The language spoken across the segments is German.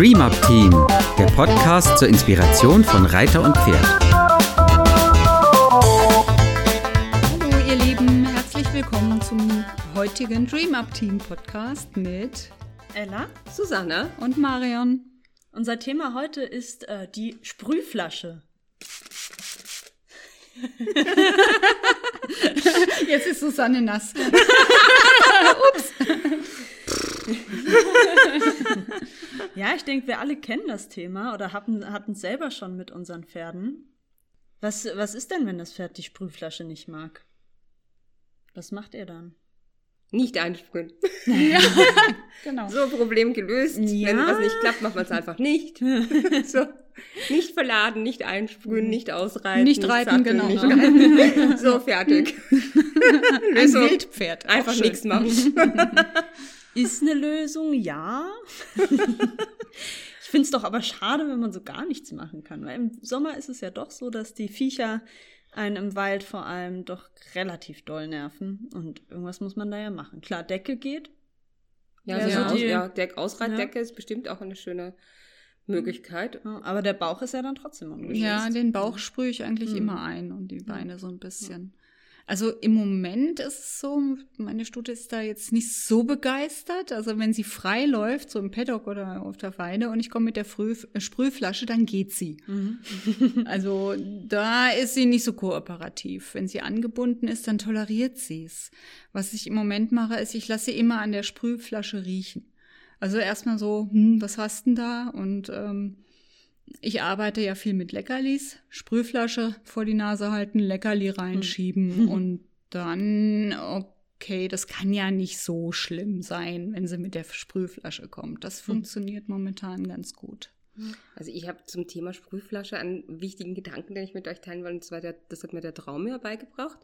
Dream Up Team, der Podcast zur Inspiration von Reiter und Pferd. Hallo ihr Lieben, herzlich willkommen zum heutigen Dream Up Team Podcast mit Ella Susanne und Marion. Unser Thema heute ist äh, die Sprühflasche. Jetzt ist Susanne nass. Ups. ja, ich denke, wir alle kennen das Thema oder hatten es selber schon mit unseren Pferden. Was, was ist denn, wenn das Pferd die Sprühflasche nicht mag? Was macht ihr dann? Nicht einsprühen. Ja, genau. So, Problem gelöst. Ja. Wenn was nicht klappt, macht man es einfach nicht. so. Nicht verladen, nicht einsprühen, nicht ausreiten. Nicht reiten, satteln, genau. Nicht reiten. so, fertig. Ein Lösung. Wildpferd. Einfach nichts machen. Ist eine Lösung, ja. ich finde es doch aber schade, wenn man so gar nichts machen kann. Weil im Sommer ist es ja doch so, dass die Viecher einen im Wald vor allem doch relativ doll nerven. Und irgendwas muss man da ja machen. Klar, Decke geht. Ja, Ja, so so eine Aus die- ja, Deck Ausreitdecke ist bestimmt auch eine schöne Möglichkeit. Ja, aber der Bauch ist ja dann trotzdem ungeschützt. Ja, den Bauch sprühe ich eigentlich Mhm. immer ein und die Beine so ein bisschen. Also im Moment ist es so, meine Stute ist da jetzt nicht so begeistert. Also wenn sie frei läuft, so im Paddock oder auf der Weide und ich komme mit der Früh äh, Sprühflasche, dann geht sie. Mhm. Also da ist sie nicht so kooperativ. Wenn sie angebunden ist, dann toleriert sie es. Was ich im Moment mache, ist, ich lasse sie immer an der Sprühflasche riechen. Also erstmal so, hm, was hast denn da? Und ähm, ich arbeite ja viel mit Leckerlis. Sprühflasche vor die Nase halten, Leckerli reinschieben und dann, okay, das kann ja nicht so schlimm sein, wenn sie mit der Sprühflasche kommt. Das funktioniert momentan ganz gut. Also ich habe zum Thema Sprühflasche einen wichtigen Gedanken, den ich mit euch teilen will. Und zwar, der, das hat mir der Traumir beigebracht.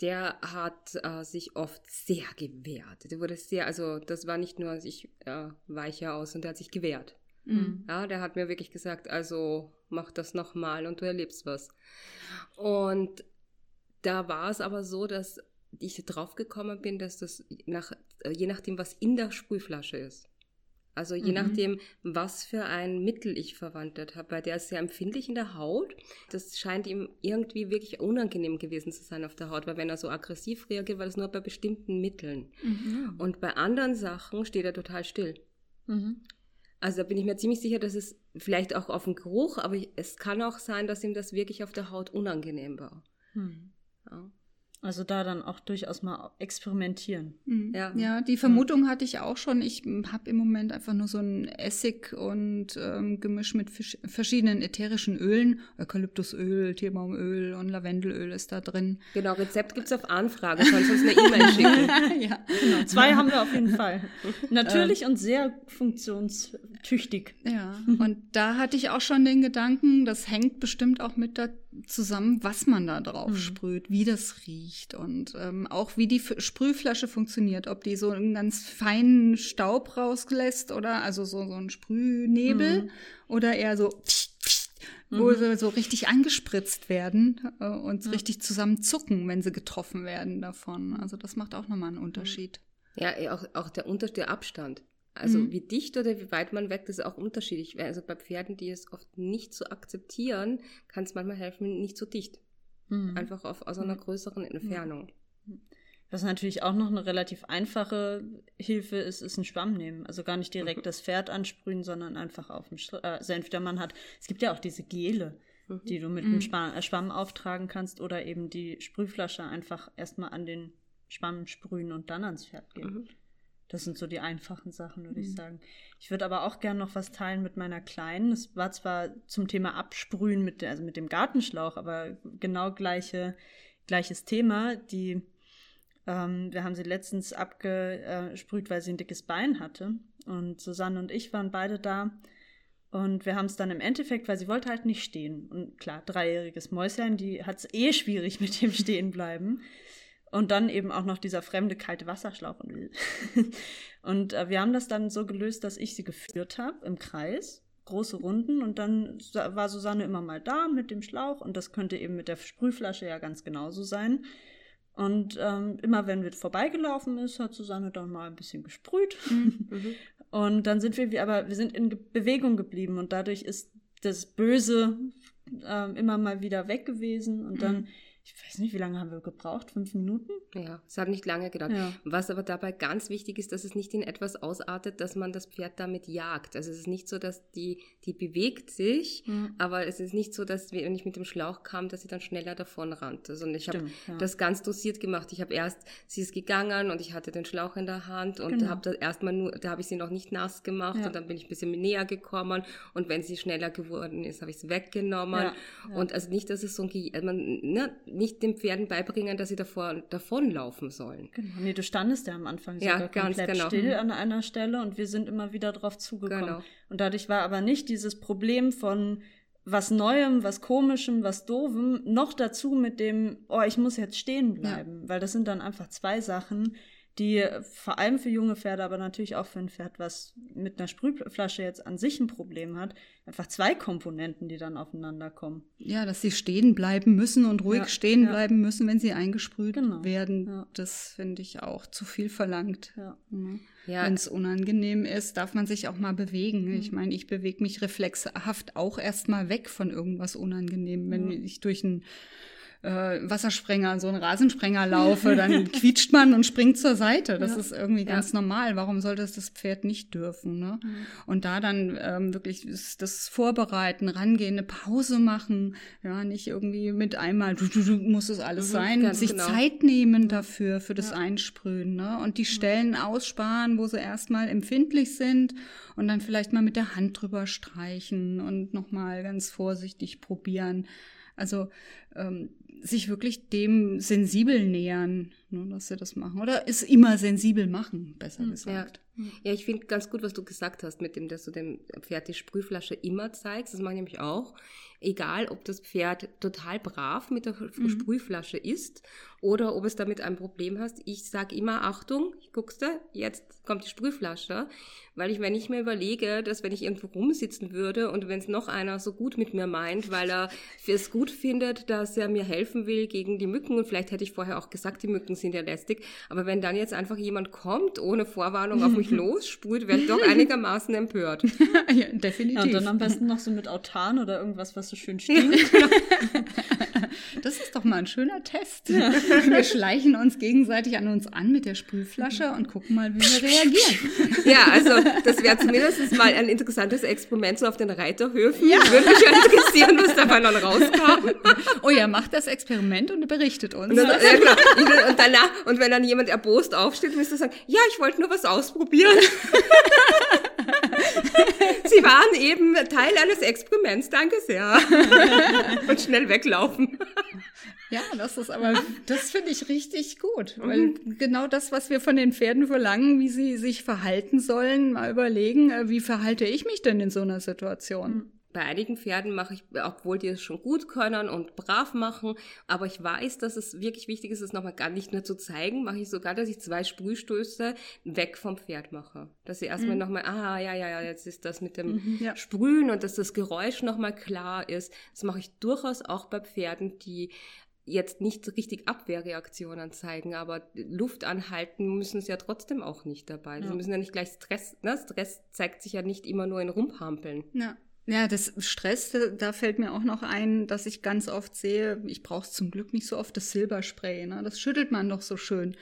Der hat äh, sich oft sehr gewehrt. Der wurde sehr, also das war nicht nur, ich äh, weiche aus, und der hat sich gewehrt. Mhm. Ja, der hat mir wirklich gesagt, also mach das nochmal und du erlebst was. Und da war es aber so, dass ich drauf gekommen bin, dass das nach, äh, je nachdem, was in der Sprühflasche ist. Also je Mhm. nachdem, was für ein Mittel ich verwandelt habe, weil der ist sehr empfindlich in der Haut. Das scheint ihm irgendwie wirklich unangenehm gewesen zu sein auf der Haut, weil wenn er so aggressiv reagiert, war das nur bei bestimmten Mitteln. Und bei anderen Sachen steht er total still. Mhm. Also da bin ich mir ziemlich sicher, dass es vielleicht auch auf den Geruch, aber es kann auch sein, dass ihm das wirklich auf der Haut unangenehm war. Mhm. Ja. Also da dann auch durchaus mal experimentieren. Mhm. Ja. Ja, die Vermutung hatte ich auch schon. Ich habe im Moment einfach nur so ein Essig und ähm, Gemisch mit fisch- verschiedenen ätherischen Ölen. Eukalyptusöl, Tierbaumöl und Lavendelöl ist da drin. Genau, Rezept gibt's auf Anfrage, kannst uns eine E-Mail schicken. ja. Genau, zwei haben wir auf jeden Fall. Natürlich und sehr funktionstüchtig. Ja, und da hatte ich auch schon den Gedanken, das hängt bestimmt auch mit da zusammen, was man da drauf Mhm. sprüht, wie das riecht und ähm, auch wie die F Sprühflasche funktioniert, ob die so einen ganz feinen Staub rauslässt oder also so, so ein Sprühnebel Mhm. oder eher so, wo sie so richtig angespritzt werden äh, und richtig zusammen zucken, wenn sie getroffen werden davon. Also das macht auch nochmal einen Unterschied. Ja, auch, auch der Unterschied, der Abstand. Also Mhm. wie dicht oder wie weit man weg, das ist auch unterschiedlich. Also bei Pferden, die es oft nicht so akzeptieren, kann es manchmal helfen, nicht so dicht. Mhm. Einfach auf, aus einer größeren Entfernung. Was natürlich auch noch eine relativ einfache Hilfe ist, ist ein Schwamm nehmen. Also gar nicht direkt das Pferd ansprühen, sondern einfach auf dem Sch äh, Senf, der man hat. Es gibt ja auch diese Gele, die du mit dem Schwa äh, Schwamm auftragen kannst oder eben die Sprühflasche einfach erstmal an den Schwamm sprühen und dann ans Pferd geben. Das sind so die einfachen Sachen, würde ich sagen. Ich würde aber auch gern noch was teilen mit meiner Kleinen. Es war zwar zum Thema Absprühen mit, der- also mit dem Gartenschlauch, aber genau gleiche, gleiches Thema. Die, ähm, wir haben sie letztens abgesprüht, weil sie ein dickes Bein hatte. Und Susanne und ich waren beide da. Und wir haben es dann im Endeffekt, weil sie wollte halt nicht stehen. Und klar, dreijähriges Mäuschen, die hat es eh schwierig mit dem Stehenbleiben. Und dann eben auch noch dieser fremde kalte Wasserschlauch. Und, und äh, wir haben das dann so gelöst, dass ich sie geführt habe im Kreis, große Runden. Und dann war Susanne immer mal da mit dem Schlauch. Und das könnte eben mit der Sprühflasche ja ganz genauso sein. Und ähm, immer wenn wir vorbeigelaufen ist, hat Susanne dann mal ein bisschen gesprüht. Mhm. Und dann sind wir, aber wir sind in Bewegung geblieben und dadurch ist das Böse äh, immer mal wieder weg gewesen und dann Mhm ich weiß nicht, wie lange haben wir gebraucht? Fünf Minuten? Ja, es hat nicht lange gedauert. Ja. Was aber dabei ganz wichtig ist, dass es nicht in etwas ausartet, dass man das Pferd damit jagt. Also es ist nicht so, dass die, die bewegt sich, Mhm. aber es ist nicht so, dass wenn ich mit dem Schlauch kam, dass sie dann schneller davon rannte. Sondern ich habe ja. das ganz dosiert gemacht. Ich habe erst, sie ist gegangen und ich hatte den Schlauch in der Hand und Genau. habe da erstmal nur, da habe ich sie noch nicht nass gemacht Ja. und dann bin ich ein bisschen näher gekommen und wenn sie schneller geworden ist, habe ich es weggenommen. Und also nicht, dass es so ein, Ge- man, ne, nicht den Pferden beibringen, dass sie davor, davonlaufen sollen. Genau. Nee, du standest ja am Anfang Ja, sogar ganz komplett genau. still an einer Stelle und wir sind immer wieder drauf zugekommen. Genau. Und dadurch war aber nicht dieses Problem von was Neuem, was Komischem, was Doofem, noch dazu mit dem, oh, ich muss jetzt stehen bleiben. Weil das sind dann einfach zwei Sachen, die vor allem für junge Pferde, aber natürlich auch für ein Pferd, was mit einer Sprühflasche jetzt an sich ein Problem hat, einfach zwei Komponenten, die dann aufeinander kommen. Ja, dass sie stehen bleiben müssen und ruhig Ja, stehen ja. bleiben müssen, wenn sie eingesprüht Genau, werden. ja. Das finde ich auch zu viel verlangt. Ja. Ja. Wenn es unangenehm ist, darf man sich auch mal bewegen. Mhm. Ich meine, ich bewege mich reflexhaft auch erstmal weg von irgendwas Unangenehm. Wenn Ja. ich durch einen äh, Wassersprenger, so einen Rasensprenger laufe, dann quietscht man und springt zur Seite. Das Ja. ist irgendwie Ja. ganz normal. Warum sollte es das Pferd nicht dürfen? Ne? Mhm. Und da dann ähm, wirklich das- Vorbereiten, rangehen, eine Pause machen, ja, nicht irgendwie mit einmal, du, du, du, muss es alles Mhm, sein, sich genau. Zeit nehmen dafür, für das Ja. Einsprühen, ne? Und die Stellen aussparen, wo sie erstmal empfindlich sind und dann vielleicht mal mit der Hand drüber streichen und nochmal ganz vorsichtig probieren. Also ähm, sich wirklich dem sensibel nähern, ne, dass sie das machen. Oder es immer sensibel machen, besser gesagt. Ja, ich finde ganz gut, was du gesagt hast, mit dem, dass du dem Pferd die Sprühflasche immer zeigst. Das mache ich nämlich auch. Egal, ob das Pferd total brav mit der Sprühflasche ist oder ob es damit ein Problem hast. Ich sage immer, Achtung, guckst du, jetzt kommt die Sprühflasche. Weil ich, wenn ich mir überlege, dass wenn ich irgendwo rumsitzen würde und wenn es noch einer so gut mit mir meint, weil er es gut findet, dass er mir helfen will gegen die Mücken und vielleicht hätte ich vorher auch gesagt, die Mücken sind ja lästig, aber wenn dann jetzt einfach jemand kommt, ohne Vorwarnung auf mich lossprüht, wäre ich doch einigermaßen empört. ja, definitiv. Ja, und dann am besten noch so mit Autan oder irgendwas, was so schön stinkt. Das ist doch mal ein schöner Test. Wir schleichen uns gegenseitig an uns an mit der Sprühflasche und gucken mal, wie wir reagieren. Ja, also das wäre zumindest mal ein interessantes Experiment so auf den Reiterhöfen. Würde mich interessieren, was dabei noch rauskam. Oh ja, macht das Experiment und berichtet uns. Und, dann, ja, genau. und danach, und wenn dann jemand erbost aufsteht, müsste er sagen, ja, ich wollte nur was ausprobieren. Sie waren eben Teil eines Experiments, danke sehr. und schnell weglaufen. Ja, das ist aber, das finde ich richtig gut, weil genau das, was wir von den Pferden verlangen, wie sie sich verhalten sollen, mal überlegen, äh, wie verhalte ich mich denn in so einer Situation? Bei einigen Pferden mache ich, obwohl die es schon gut können und brav machen, aber ich weiß, dass es wirklich wichtig ist, es nochmal gar nicht nur zu zeigen, mache ich sogar, dass ich zwei Sprühstöße weg vom Pferd mache. Dass sie erstmal nochmal, ah, ja, ja, ja, jetzt ist das mit dem ja. Sprühen und dass das Geräusch nochmal klar ist. Das mache ich durchaus auch bei Pferden, die jetzt nicht richtig Abwehrreaktionen zeigen, aber Luft anhalten müssen sie ja trotzdem auch nicht dabei. Sie Ja. müssen ja nicht gleich Stress, ne? Stress zeigt sich ja nicht immer nur in Rumphampeln. Ja. Ja, das Stress, da- fällt mir auch noch ein, dass ich ganz oft sehe, ich brauche zum Glück nicht so oft das Silberspray, ne? das schüttelt man doch so schön.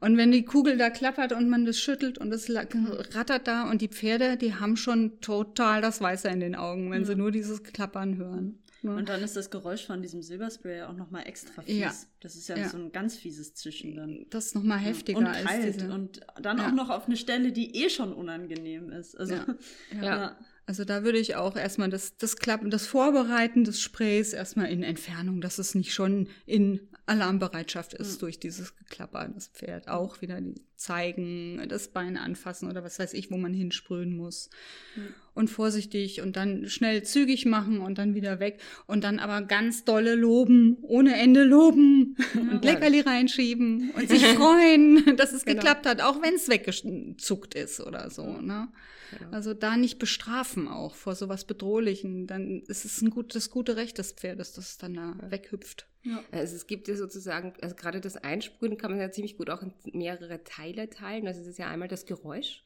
Und wenn die Kugel da klappert und man das schüttelt und es la- rattert da und die Pferde, die haben schon total das Weiße in den Augen, wenn sie nur dieses Klappern hören. ne? Und dann ist das Geräusch von diesem Silberspray auch nochmal extra fies. Ja. Das ist ja, Ja. so ein ganz fieses Zischen dann. Das ist noch mal heftiger und als kalt diese. und dann Ja. auch noch auf eine Stelle, die eh schon unangenehm ist. Also, Ja. ja. Also da würde ich auch erstmal das, das Klappen, das Vorbereiten des Sprays erstmal in Entfernung, dass es nicht schon in Alarmbereitschaft ist durch dieses Geklapper. Das Pferd auch wieder die zeigen, das Bein anfassen oder was weiß ich, wo man hinsprühen muss. Und vorsichtig und dann schnell zügig machen und dann wieder weg. Und dann aber ganz dolle loben, ohne Ende loben und Leckerli reinschieben und sich freuen, dass es Genau. geklappt hat, auch wenn es weggezuckt ist oder so. Ne? Genau. Also da nicht bestrafen auch vor sowas Bedrohlichen. Dann ist es ein gut, das gute Recht des Pferdes, dass es dann da weghüpft. Also es gibt ja sozusagen, also gerade das Einsprühen kann man ja ziemlich gut auch in mehrere Teile teilen. Also es ist ja einmal das Geräusch.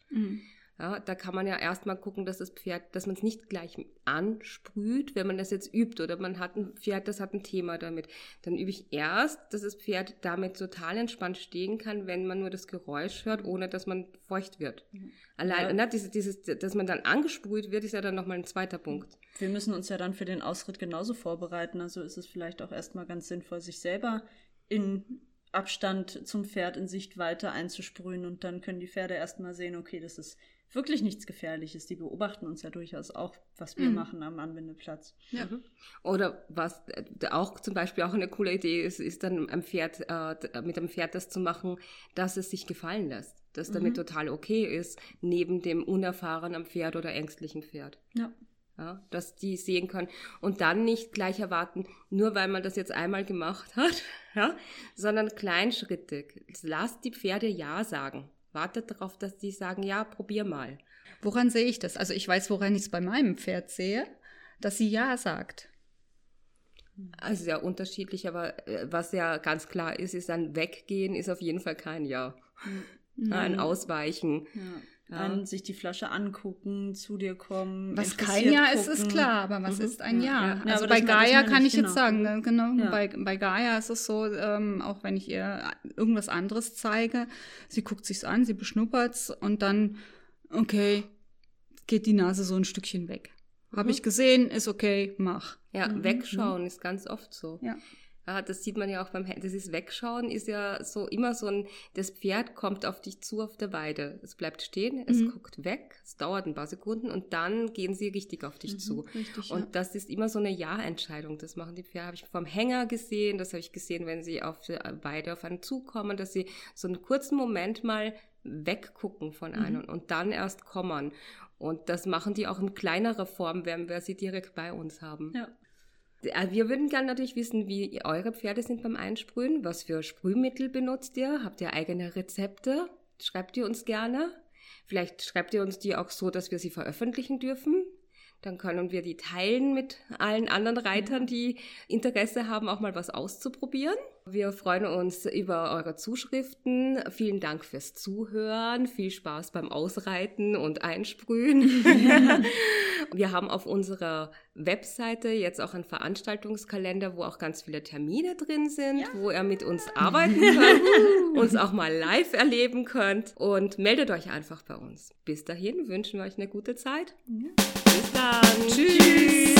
Ja, da kann man ja erstmal gucken, dass das Pferd, dass man es nicht gleich ansprüht, wenn man das jetzt übt oder man hat ein Pferd, das hat ein Thema damit. Dann übe ich erst, dass das Pferd damit total entspannt stehen kann, wenn man nur das Geräusch hört, ohne dass man feucht wird. Mhm. Allein, ja. ne, dieses, dieses, dass man dann angesprüht wird, ist ja dann nochmal ein zweiter Punkt. Wir müssen uns ja dann für den Ausritt genauso vorbereiten. Also ist es vielleicht auch erstmal ganz sinnvoll, sich selber in Abstand zum Pferd in Sichtweite einzusprühen und dann können die Pferde erstmal sehen, okay, das ist wirklich nichts Gefährliches. Die beobachten uns ja durchaus auch, was wir mhm. machen am Anwendeplatz. Ja. Mhm. Oder was äh, auch zum Beispiel auch eine coole Idee ist, ist dann am Pferd, äh, mit dem Pferd das zu machen, dass es sich gefallen lässt. Dass damit mhm. total okay ist, neben dem unerfahrenen Pferd oder ängstlichen Pferd. Ja. Ja, dass die sehen können und dann nicht gleich erwarten, nur weil man das jetzt einmal gemacht hat, ja, sondern kleinschrittig. Lasst die Pferde Ja sagen wartet darauf, dass die sagen, ja, probier mal. Woran sehe ich das? Also ich weiß, woran ich es bei meinem Pferd sehe, dass sie ja sagt. Also ja unterschiedlich, aber äh, was ja ganz klar ist, ist ein Weggehen ist auf jeden Fall kein Ja. Mhm. Ein Ausweichen. Ja. Ja. An, sich die Flasche angucken, zu dir kommen. Was kein Ja ist, ist klar, aber was mhm. ist ein Ja? ja also bei Gaia kann ich genau. jetzt sagen, ne, genau, bei, bei Gaia ist es so, ähm, auch wenn ich ihr irgendwas anderes zeige, sie guckt sich's an, sie beschnuppert's und dann, okay, geht die Nase so ein Stückchen weg. Mhm. Habe ich gesehen, ist okay, mach. Ja, mhm. wegschauen ist ganz oft so. Ja. Ja, das sieht man ja auch beim ist Wegschauen, ist ja so immer so ein, das Pferd kommt auf dich zu auf der Weide. Es bleibt stehen, es mhm. guckt weg, es dauert ein paar Sekunden und dann gehen sie richtig auf dich mhm, zu. Richtig, und ja. das ist immer so eine Ja-Entscheidung. Das machen die Pferde, habe ich vom Hänger gesehen, das habe ich gesehen, wenn sie auf der Weide auf einen zukommen, dass sie so einen kurzen Moment mal weggucken von mhm. einem mhm. und dann erst kommen. Und das machen die auch in kleinerer Form, wenn wir sie direkt bei uns haben. Ja. Äh, wir würden gerne natürlich wissen, wie eure Pferde sind beim Einsprühen. Was für Sprühmittel benutzt ihr? Habt ihr eigene Rezepte? Schreibt ihr uns gerne. Vielleicht schreibt ihr uns die auch so, dass wir sie veröffentlichen dürfen. Dann können wir die teilen mit allen anderen Reitern, die Interesse haben, auch mal was auszuprobieren. Wir freuen uns über eure Zuschriften. Vielen Dank fürs Zuhören. Viel Spaß beim Ausreiten und Einsprühen. wir haben auf unserer Webseite jetzt auch einen Veranstaltungskalender, wo auch ganz viele Termine drin sind, ja. wo ihr mit uns arbeiten könnt, uns auch mal live erleben könnt und meldet euch einfach bei uns. Bis dahin wünschen wir euch eine gute Zeit. Ja. Bis dann. Tschüss.